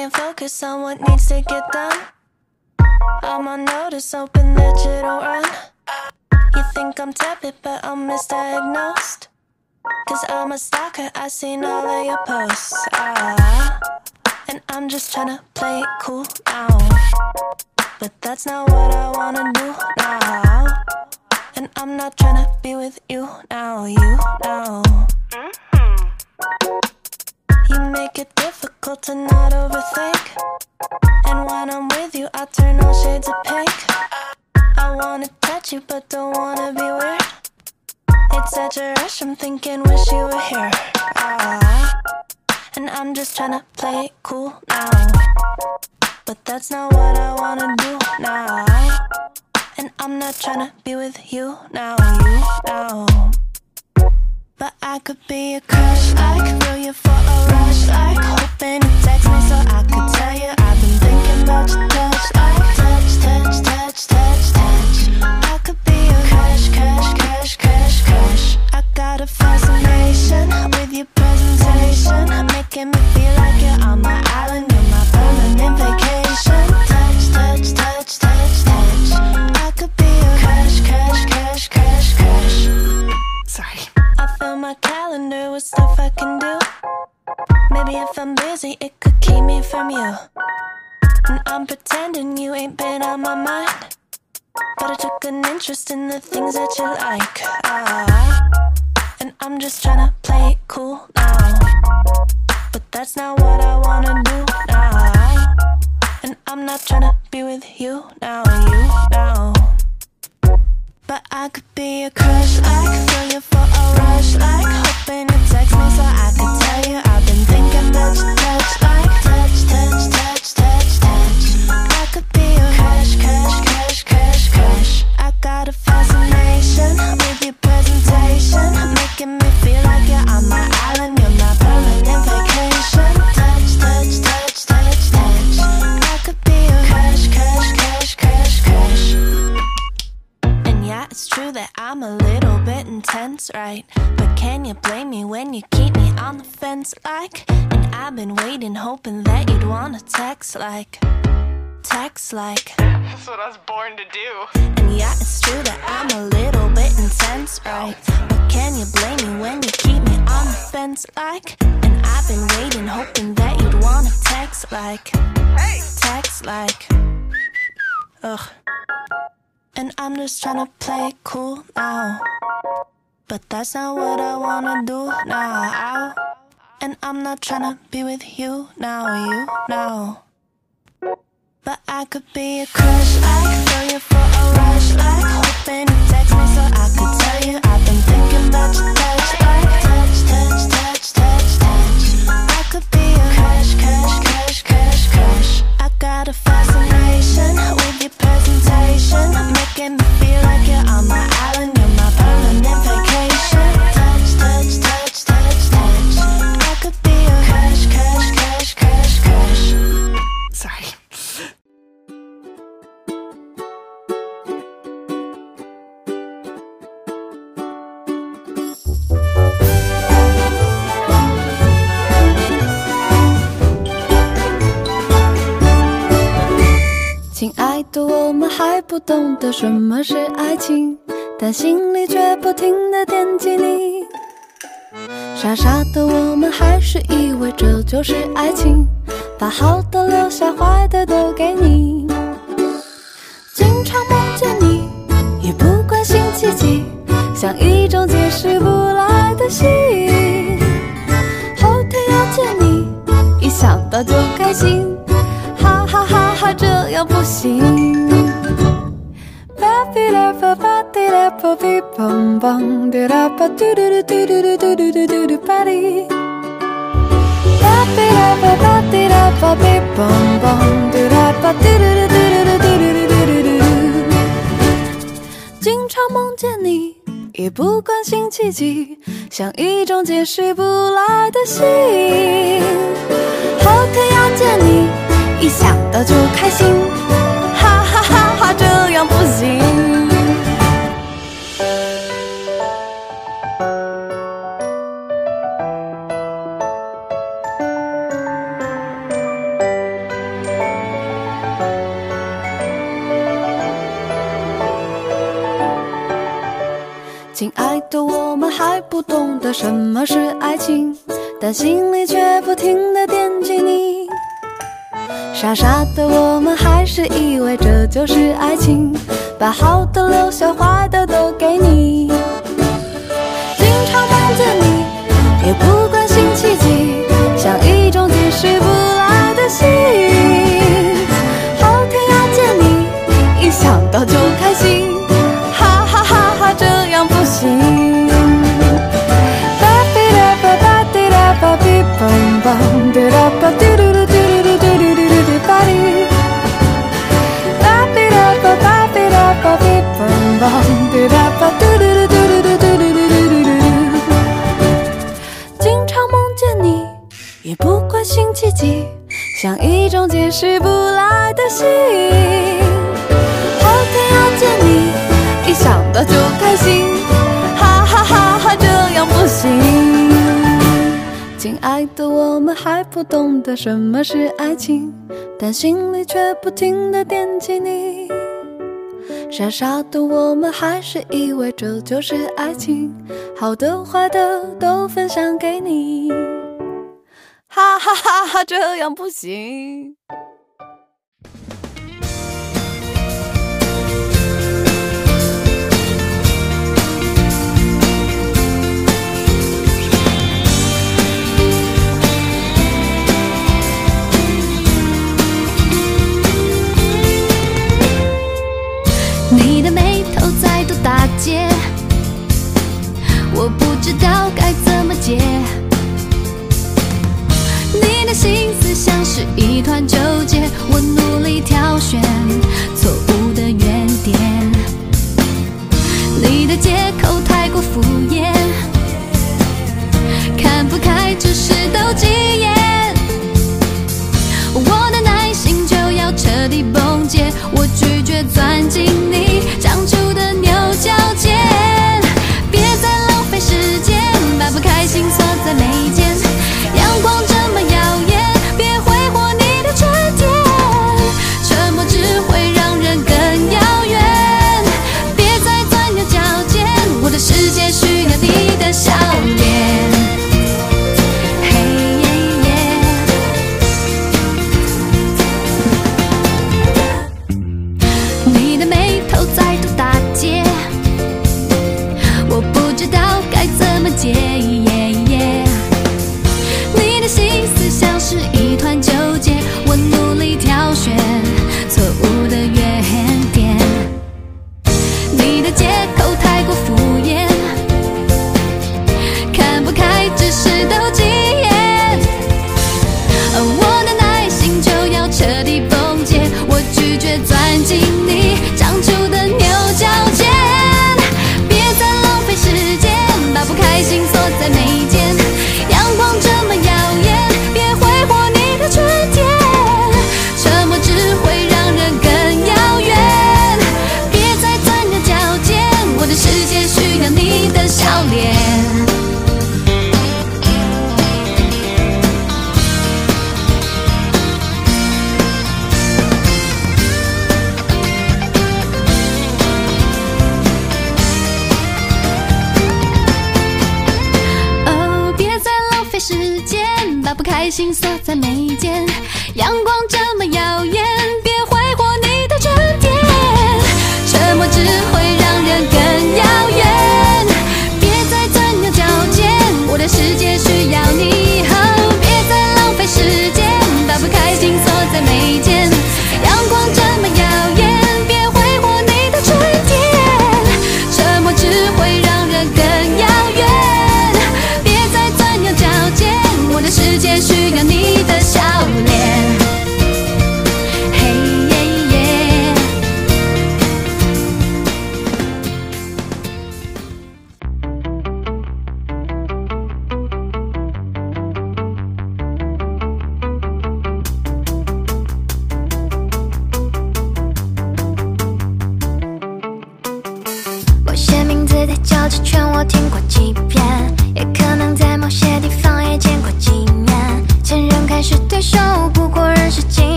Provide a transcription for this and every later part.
can't focus on what needs to get done. I'm on notice, hoping that you don't run. You think I'm tepid, but I'm misdiagnosed. Cause I'm a stalker, I seen all of your posts. Ah, and I'm just tryna play it cool now. But that's not what I wanna do now. And I'm not tryna be with you now, you now. You make it difficult to not overthink. And when I'm with you, I turn all shades of pink. I wanna touch you, but don't wanna be weird. It's such a rush, I'm thinking, wish you were here. Ah, and I'm just tryna play it cool now. But that's not what I wanna do now. And I'm not tryna be with you now, you now. But I could be a crush, like feel you for a rush, like hoping you text me so I could tell you I've been thinking about your touch, like touch, touch, touch, touch, touch. I could be a crush, crush, crush, crush, crush. I got a fascination with your presentation, making me feel like you're on my island, you're my permanent vacation. Stuff I can do. Maybe if I'm busy, it could keep me from you. And I'm pretending you ain't been on my mind. But I took an interest in the things that you like. Ah, and I'm just tryna play it cool now. But that's not what I wanna do now. And I'm not tryna be with you now, you now. But I could be a crush, could feel you for a rush, like text me so I could tell you I've been thinking your touch, like touch, touch, touch, touch, touch. I could be crush, crush, crush, crush, crush. I got a fascination with your presentation, making me feel like you're on my island, true that I'm a little bit intense, right? But can you blame me when you keep me on the fence, like? And I've been waiting, hoping that you'd wanna text, like. Text, like. That's what I was born to do. And yeah, it's true that I'm a little bit intense, right? But can you blame me when you keep me on the fence, like? And I've been waiting, hoping that you'd wanna text, like. Hey! Text, like. Ugh. And I'm just tryna play it cool now. But that's not what I wanna do now. And I'm not tryna be with you now, you now. But I could be a crush, I could feel you for a rush, like hoping you text me so I could tell you I've been thinking about your touch, like touch, touch, touch, touch, touch. I could be a crush, crush, crush, crush, crush. I got a fascination presentation, making me feel like you're on my island, you're my permanent 亲爱的，我们还不懂得什么是爱情，但心里却不停的惦记你。傻傻的我们还是以为这就是爱情，把好的留下，坏的都给你。经常梦见你，也不关心奇迹，像一种解释不来的吸引。后天要见你，一想到就开心，哈哈哈，还这样不行。经常梦见你，也不关心奇迹，像一种解释不来的信。后天要见你。一想到就开心。哈哈哈哈这样不行。亲爱的我们还不懂得什么是爱情但心里却不停的惦记你。傻傻的我们还是以为这就是爱情，把好的留下，坏的都给你。经常梦见你，也不关心奇迹，像一。续不来的心。好想要见你，一想到就开心，哈哈哈哈，这样不行。亲爱的，我们还不懂得什么是爱情，但心里却不停的惦记你。傻傻的，我们还是以为这就是爱情，好的坏的都分享给你。哈哈哈哈，这样不行。到该怎么解你的心思像是一团纠结我努力挑选错误的原点你的借口太过敷衍看不开只是都几眼我的耐心就要彻底崩解我拒绝钻进你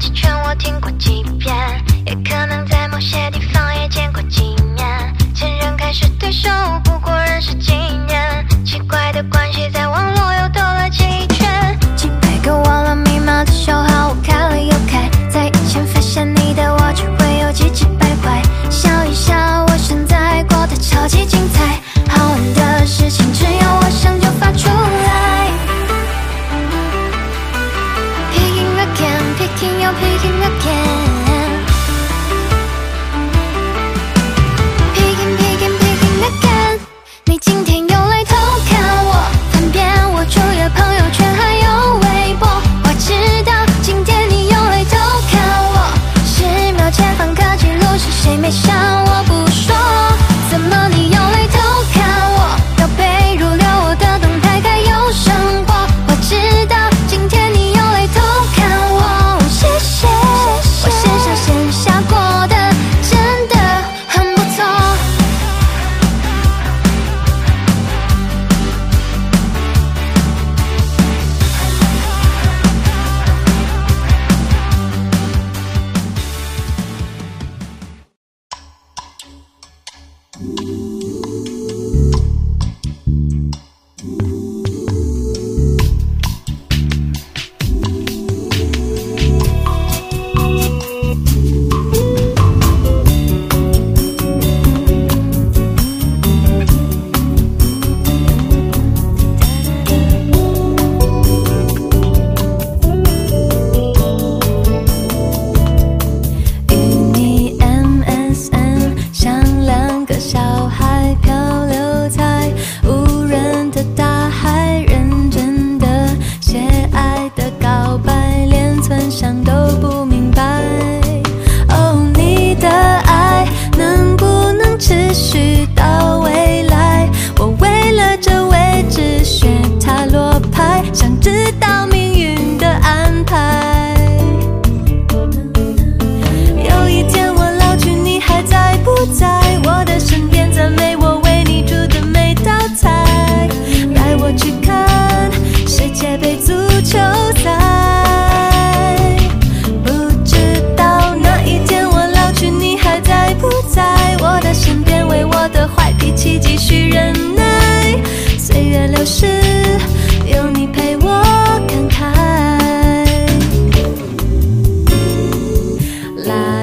几圈我听过几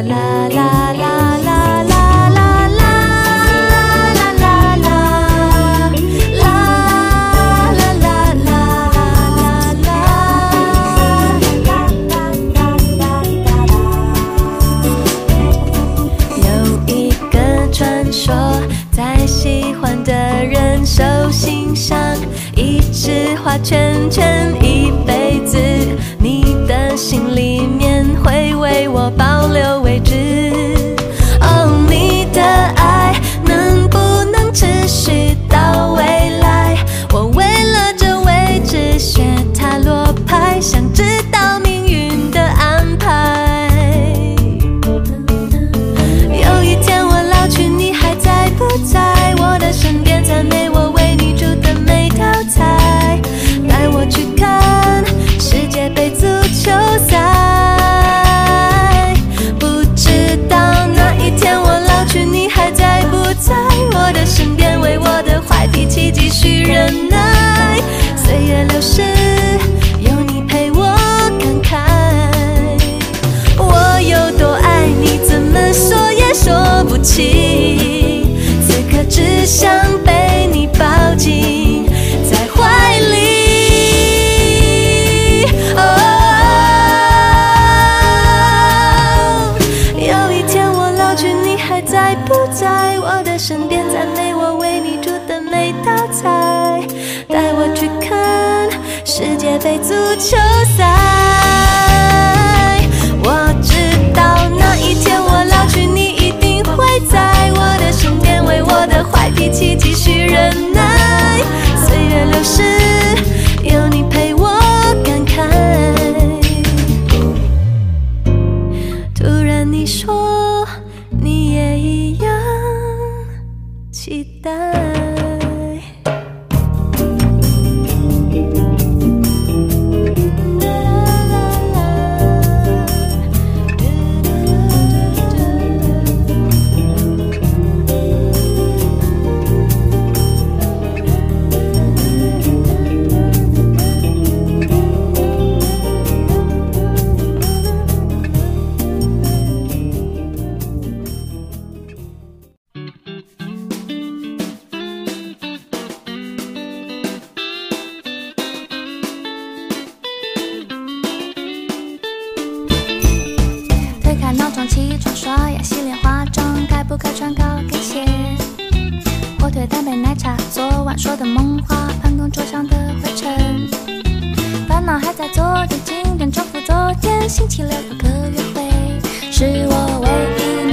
la la 火腿蛋白奶茶，昨晚说的梦话，办公桌上的灰尘，烦恼还在昨天，今天重复昨天，星期六有可约会，是我唯一。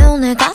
요즘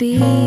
Got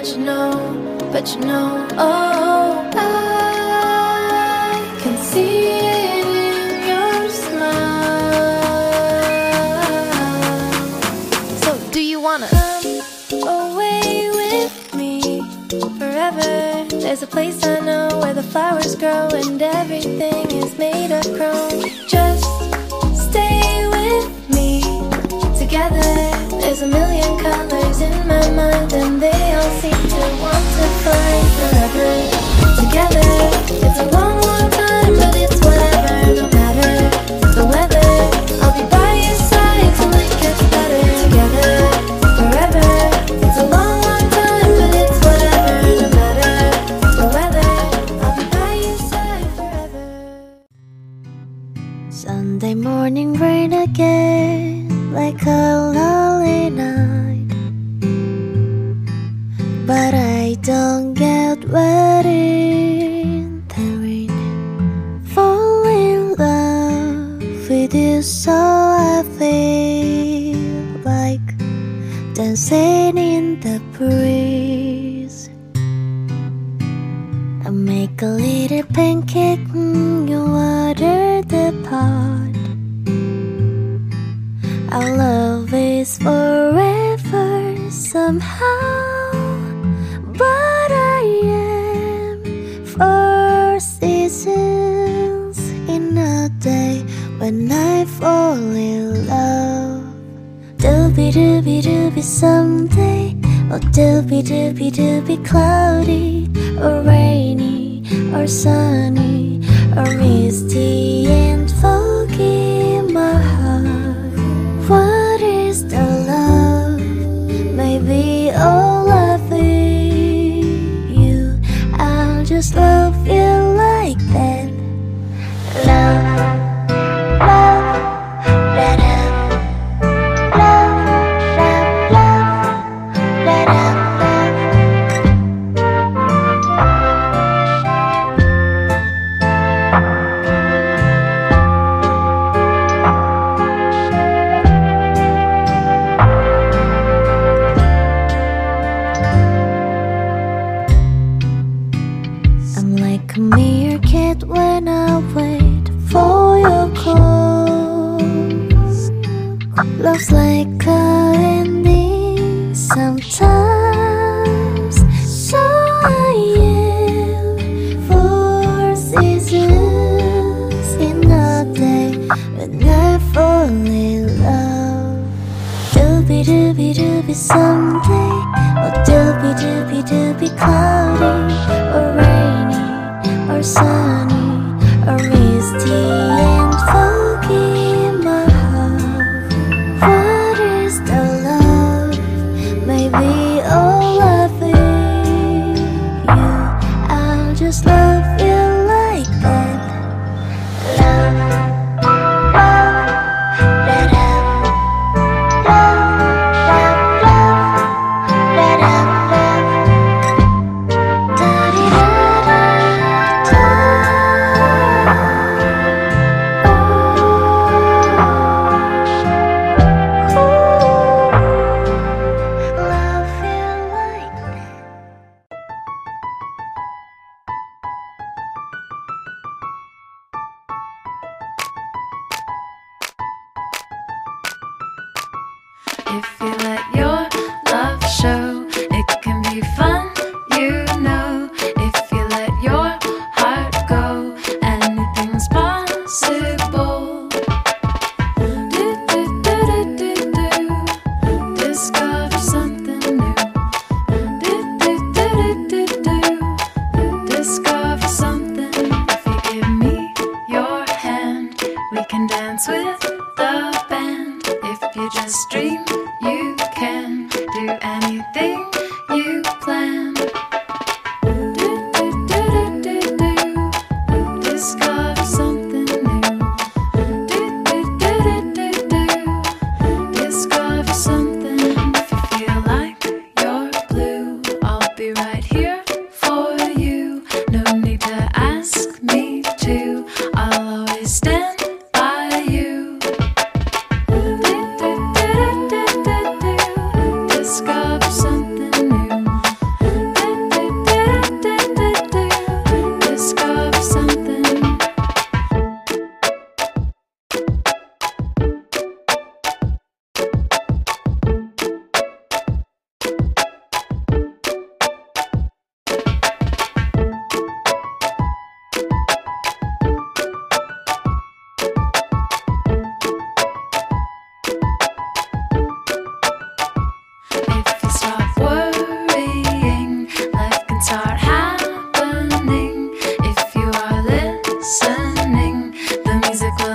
but you know, but you know, oh, I can see it in your smile. So, do you wanna come away with me forever? There's a place I know where the flowers grow and everything is made of chrome. Just stay with me together. There's a million colors in my mind And they all seem to want to find forever Together, it's a long, long time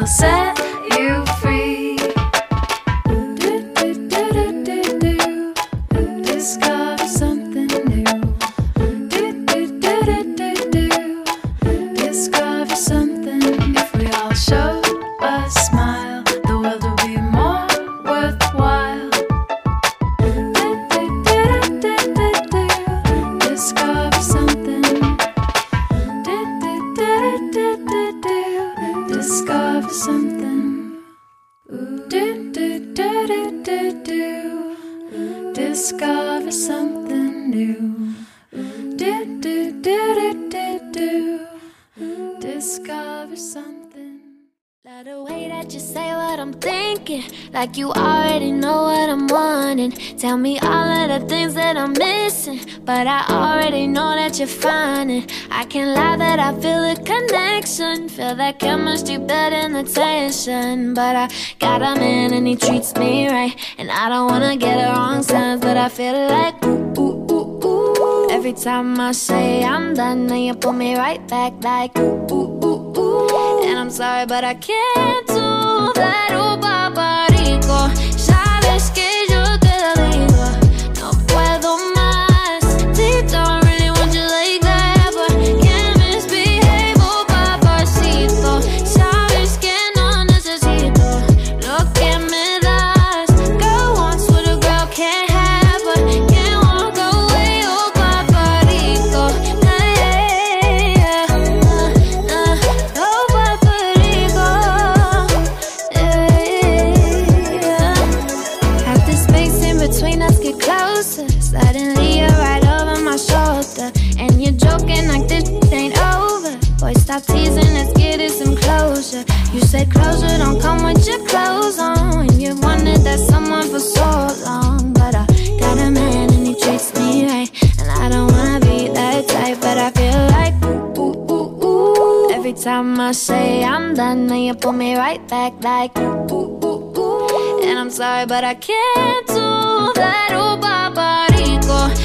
Cause the chemistry better than the tension But I got a man and he treats me right. And I don't wanna get a wrong signs But I feel like ooh, ooh, ooh, ooh. Every time I say I'm done Then you pull me right back like ooh, ooh, ooh, ooh. And I'm sorry but I can't do that. Ooh, time I say I'm done, then you pull me right back like ooh, ooh, ooh, ooh. And I'm sorry, but I can't do that, ooh, papacito.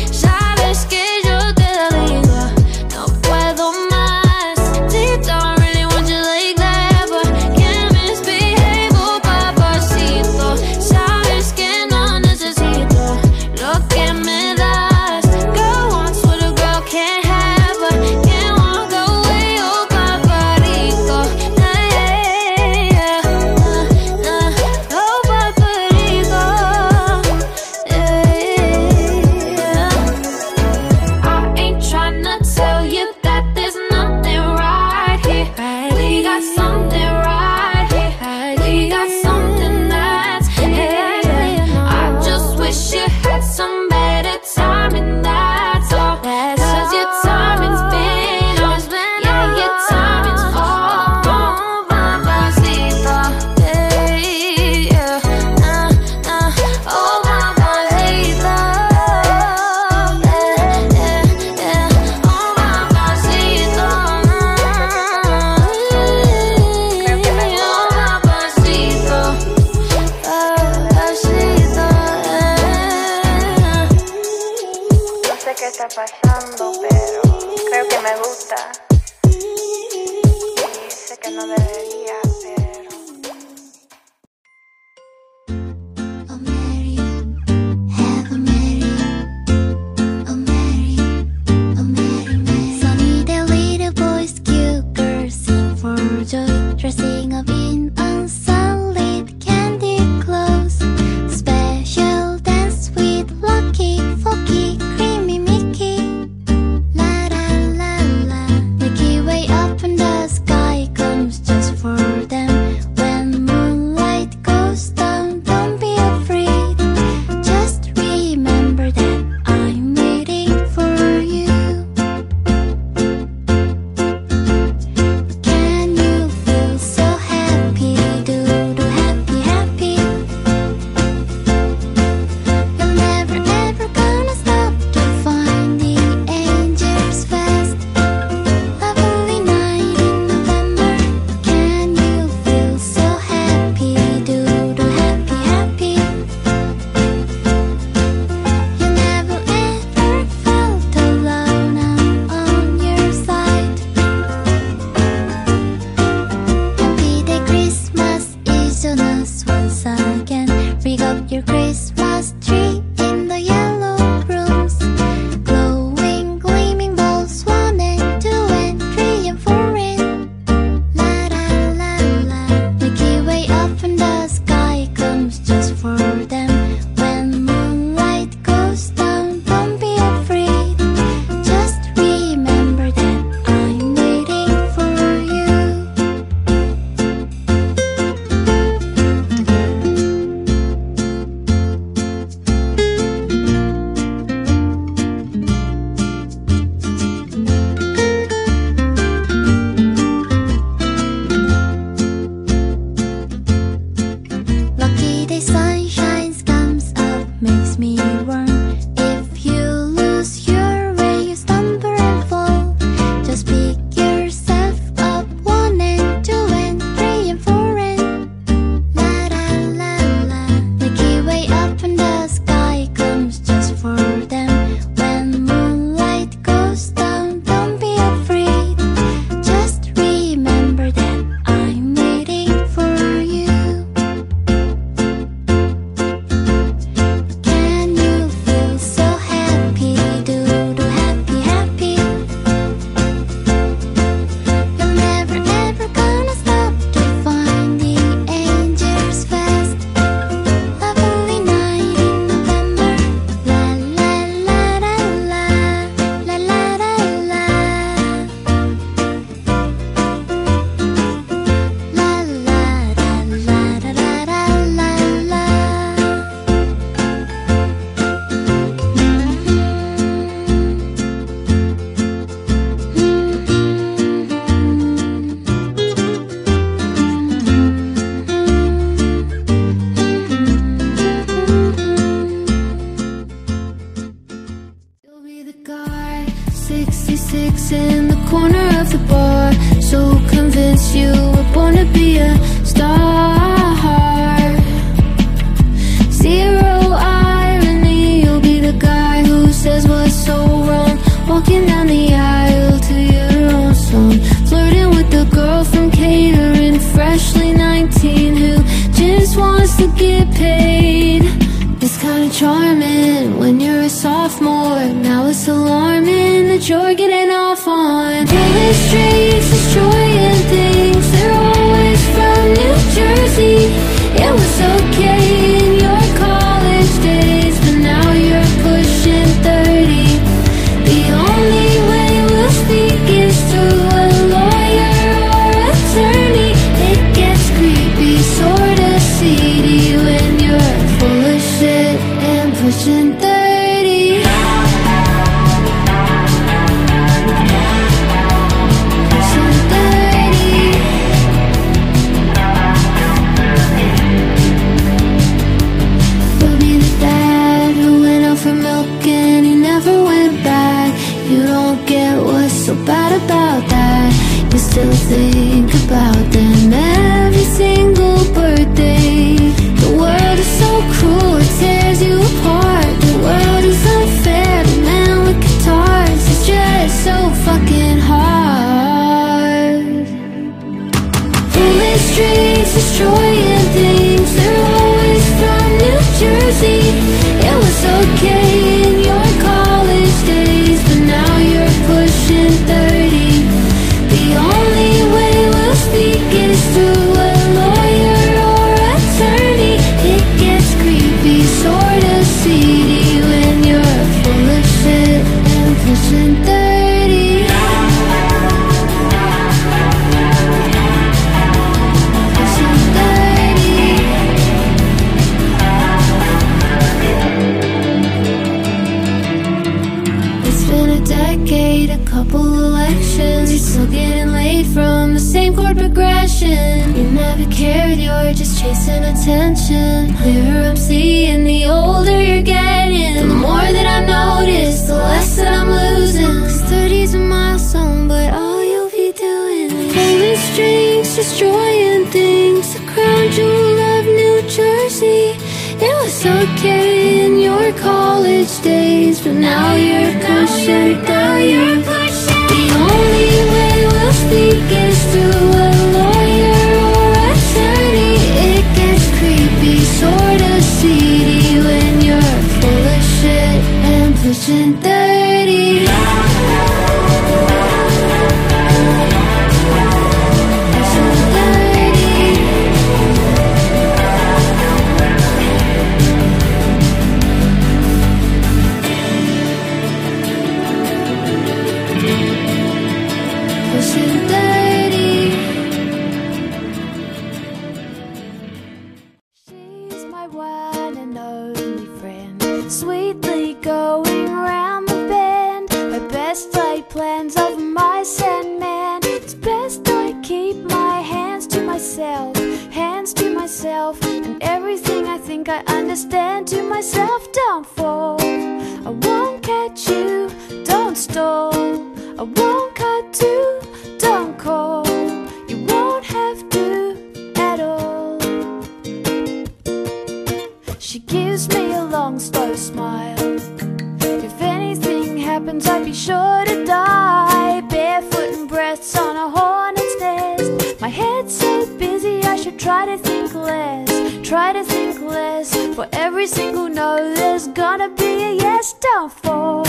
gonna be a yes Don't fall.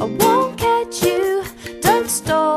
I won't catch you, don't stall.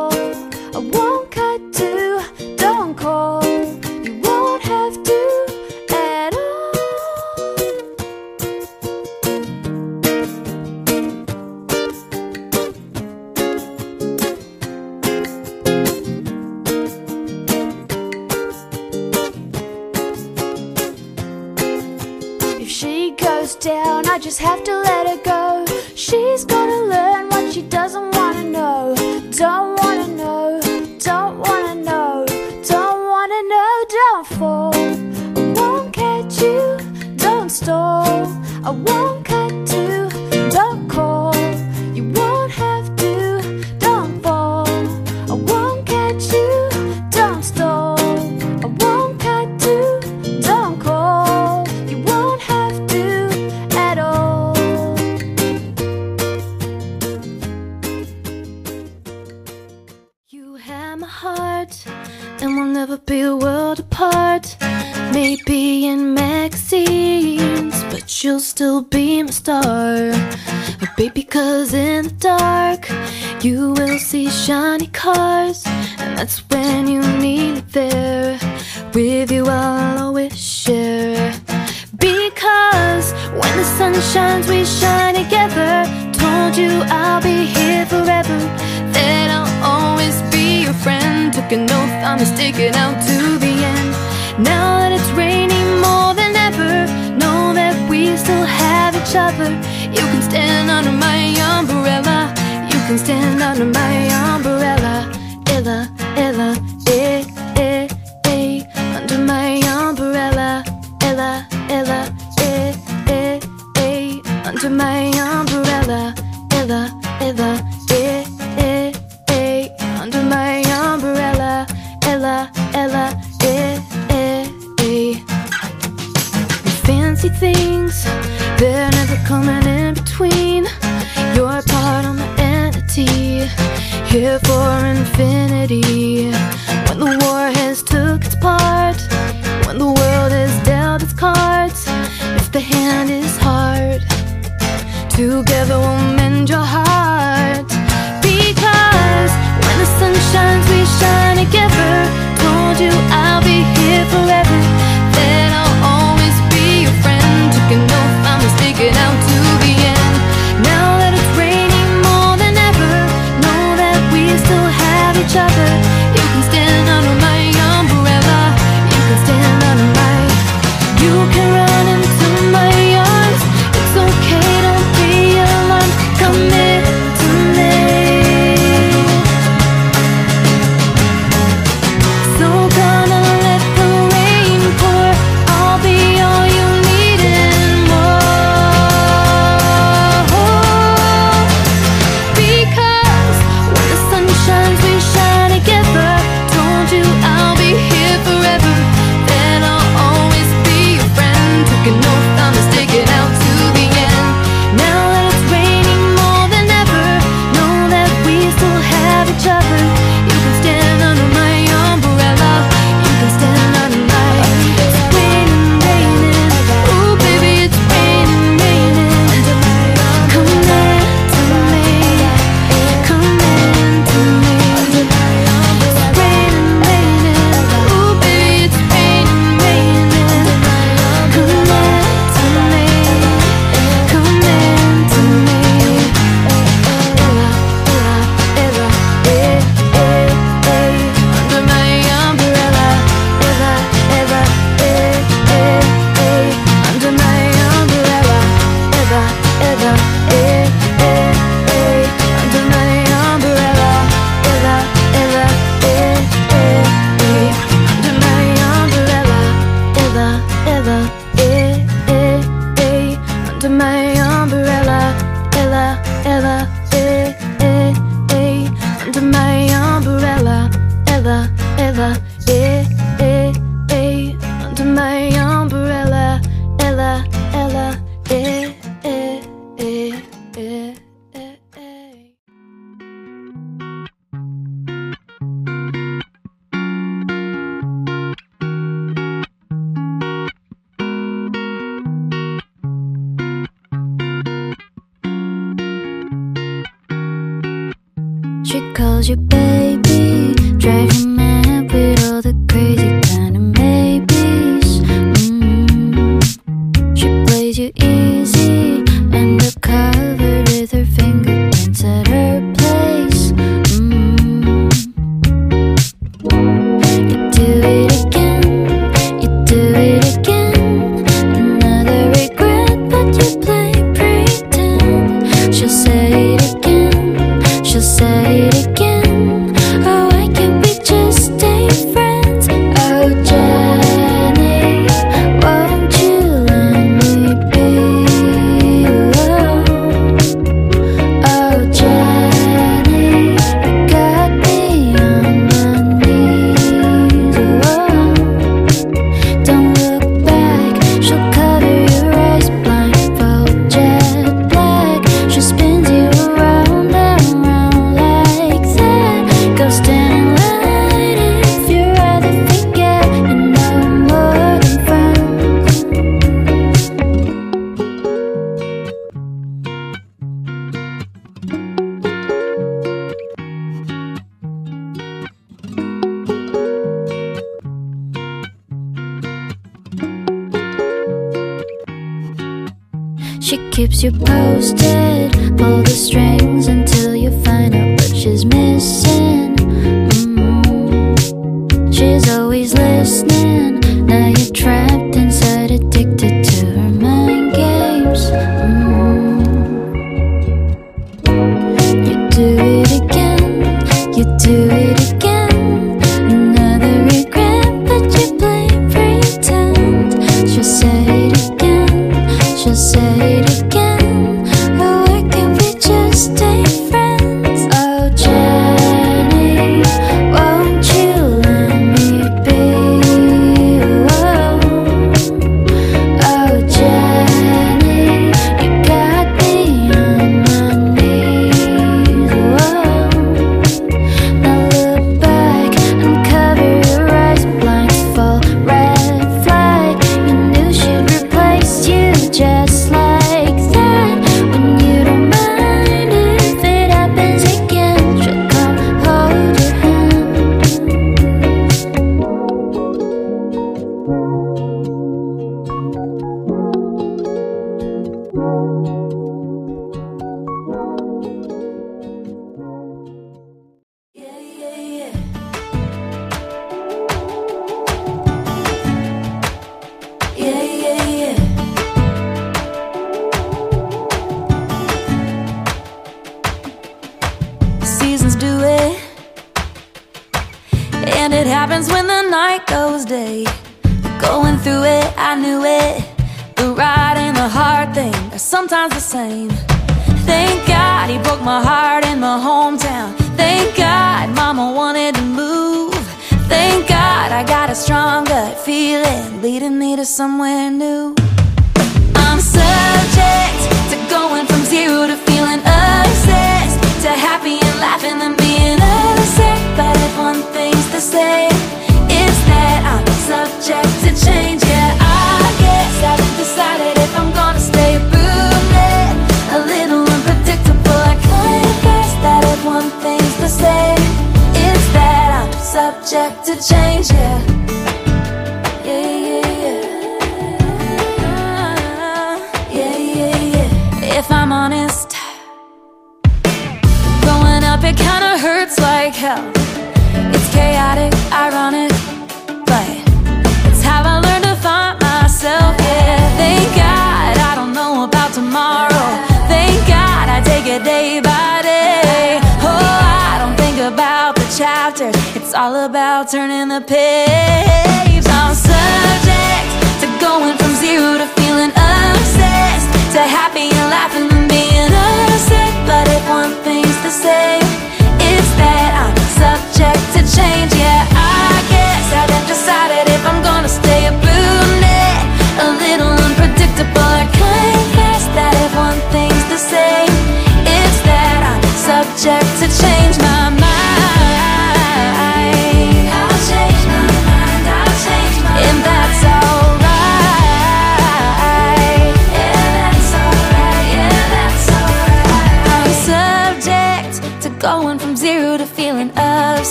Each other.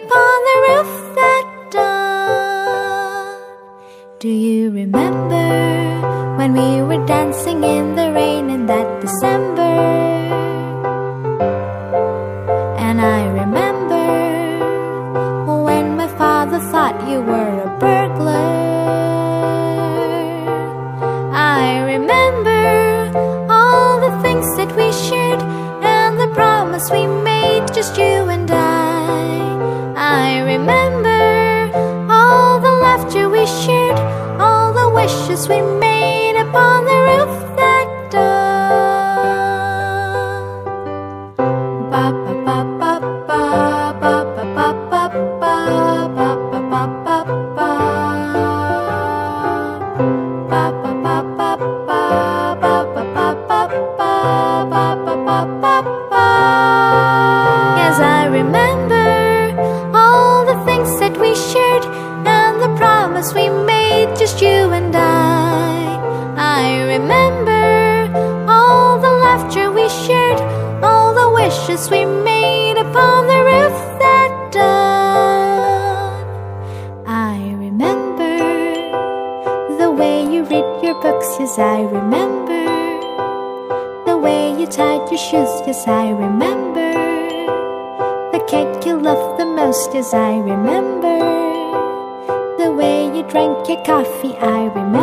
upon the roof that dawn. Do you remember when we were dancing in the rain in that December? And I remember when my father thought you were arches we made upon the roof. Cause I remember. The way you drank your coffee I remember.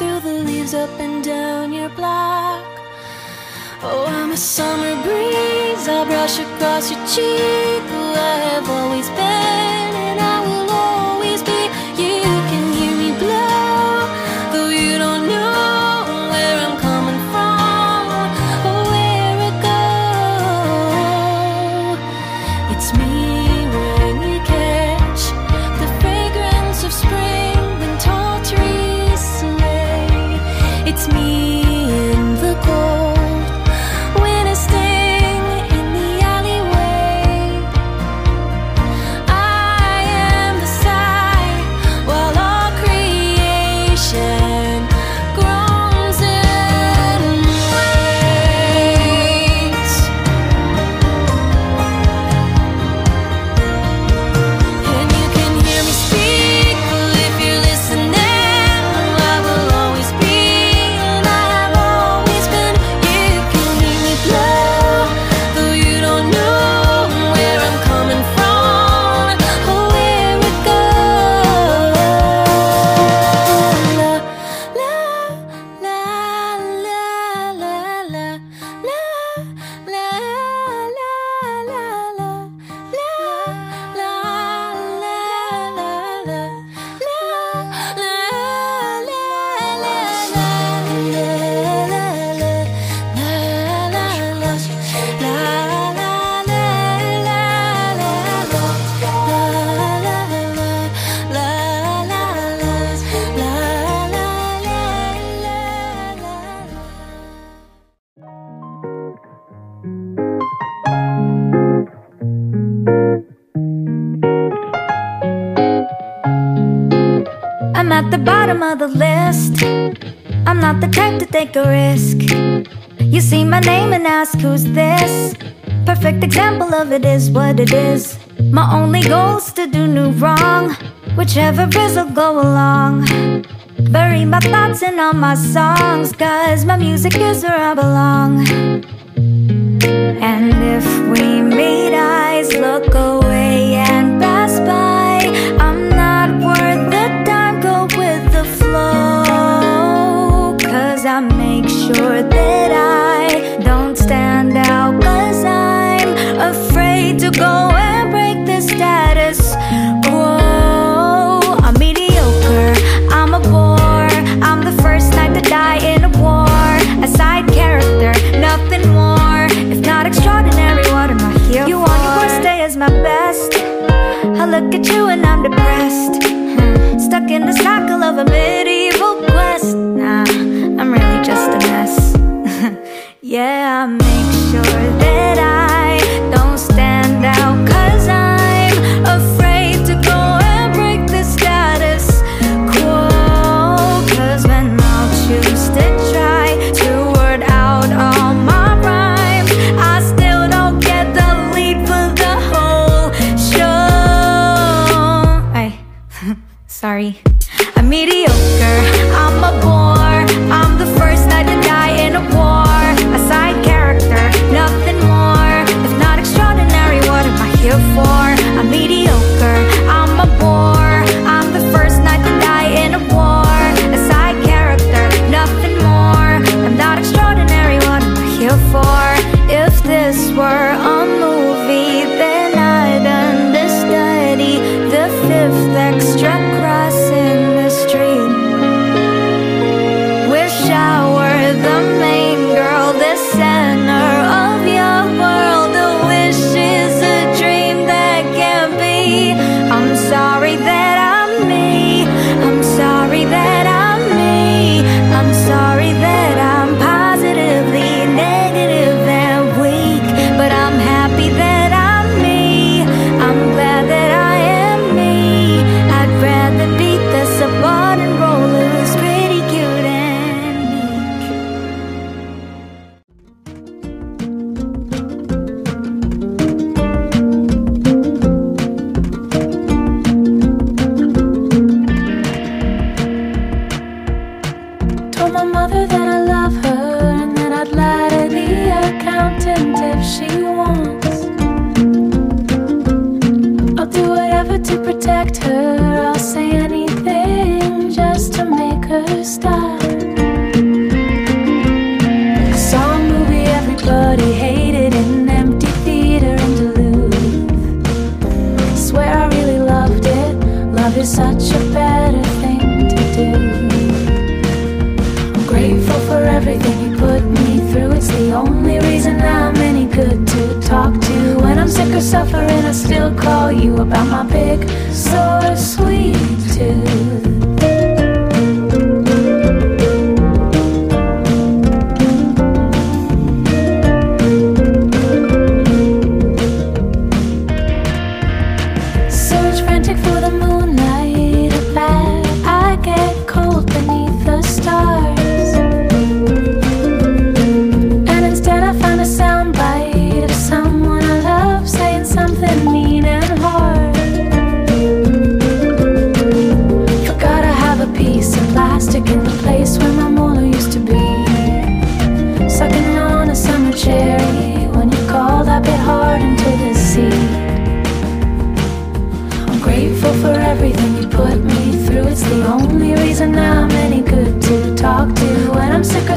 through the leaves up and down your block. Oh, I'm a summer breeze. I brush across your cheek. I have always been. Whichever rizzle go along. Bury my thoughts in all my songs Cause my music is where I belong. And if we meet eyes look away and pass by. I'm not worth the time, go with the flow. Cause I make sure that I don't stand out Cause I'm afraid to go Yeah, I'm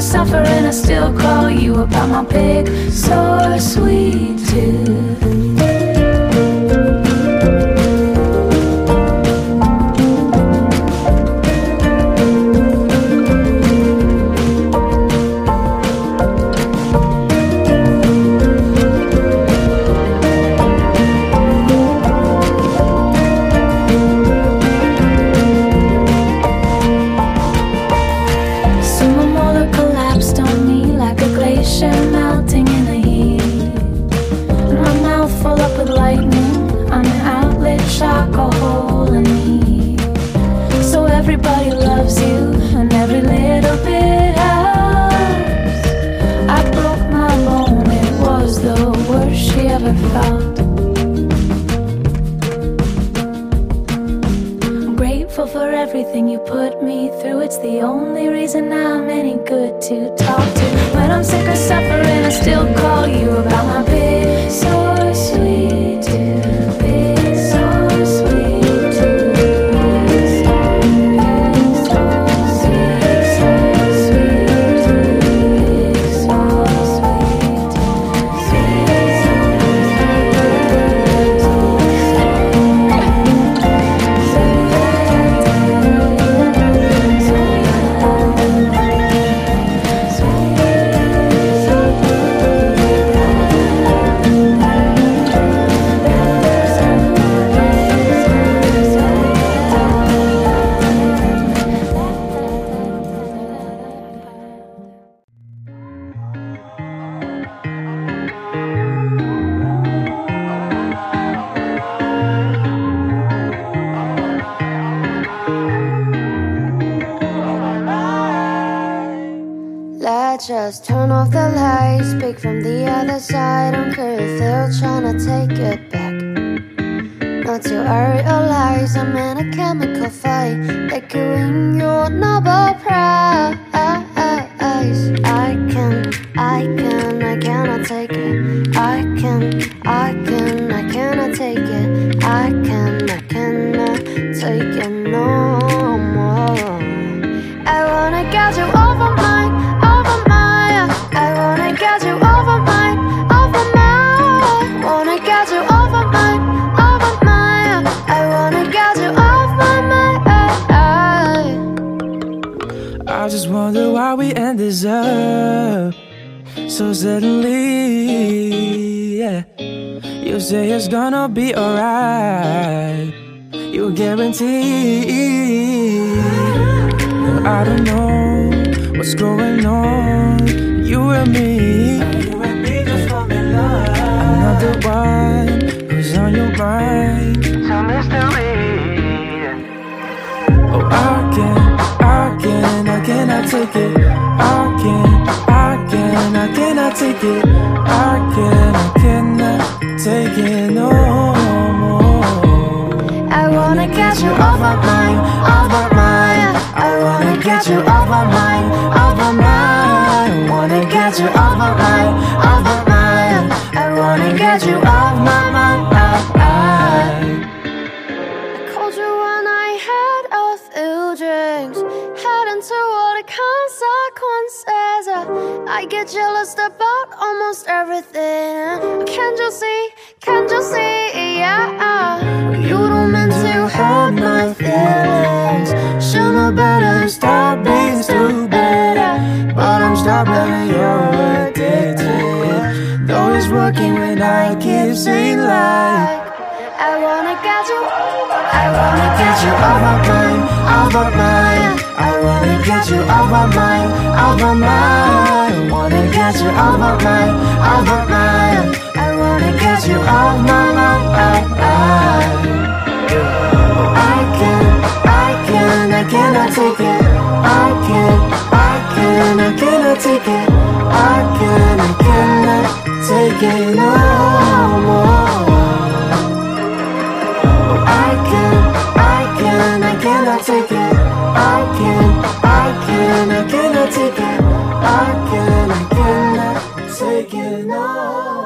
suffer and I still call you about my big, sore, sweet tooth. Only reason it's gonna be alright. You guarantee. I don't know what's going on. You and me. you and me, just I'm not the one who's on your mind. So mystery. Oh, I can, I can, I cannot take it. I can, I can, I cannot take it. I can, I take no more. I wanna get you off my mind, off my mind. I wanna get you off my mind, off my mind. I wanna get you off my mind, off my mind. I wanna get you off my mind. I called you when I had a few drinks, heading toward the consequences. I get jealous about almost everything. Can't you see? You? Yeah. You don't mean to hurt my feelings. Should know better, stop being stupid. But I'm stubborn, you're addicted. Though it's working when I keep saying like. I wanna get you, I wanna get you off my mind, off my mind. I wanna get you off my mind, off my mind. Wanna get you off my mind, off my mind burning cause you are my mind, I can, I can, I cannot take it I can, I can, I cannot take it I can, I cannot take it no more I can, I can, I cannot take it I can, I can, I cannot take it I can, I cannot take it no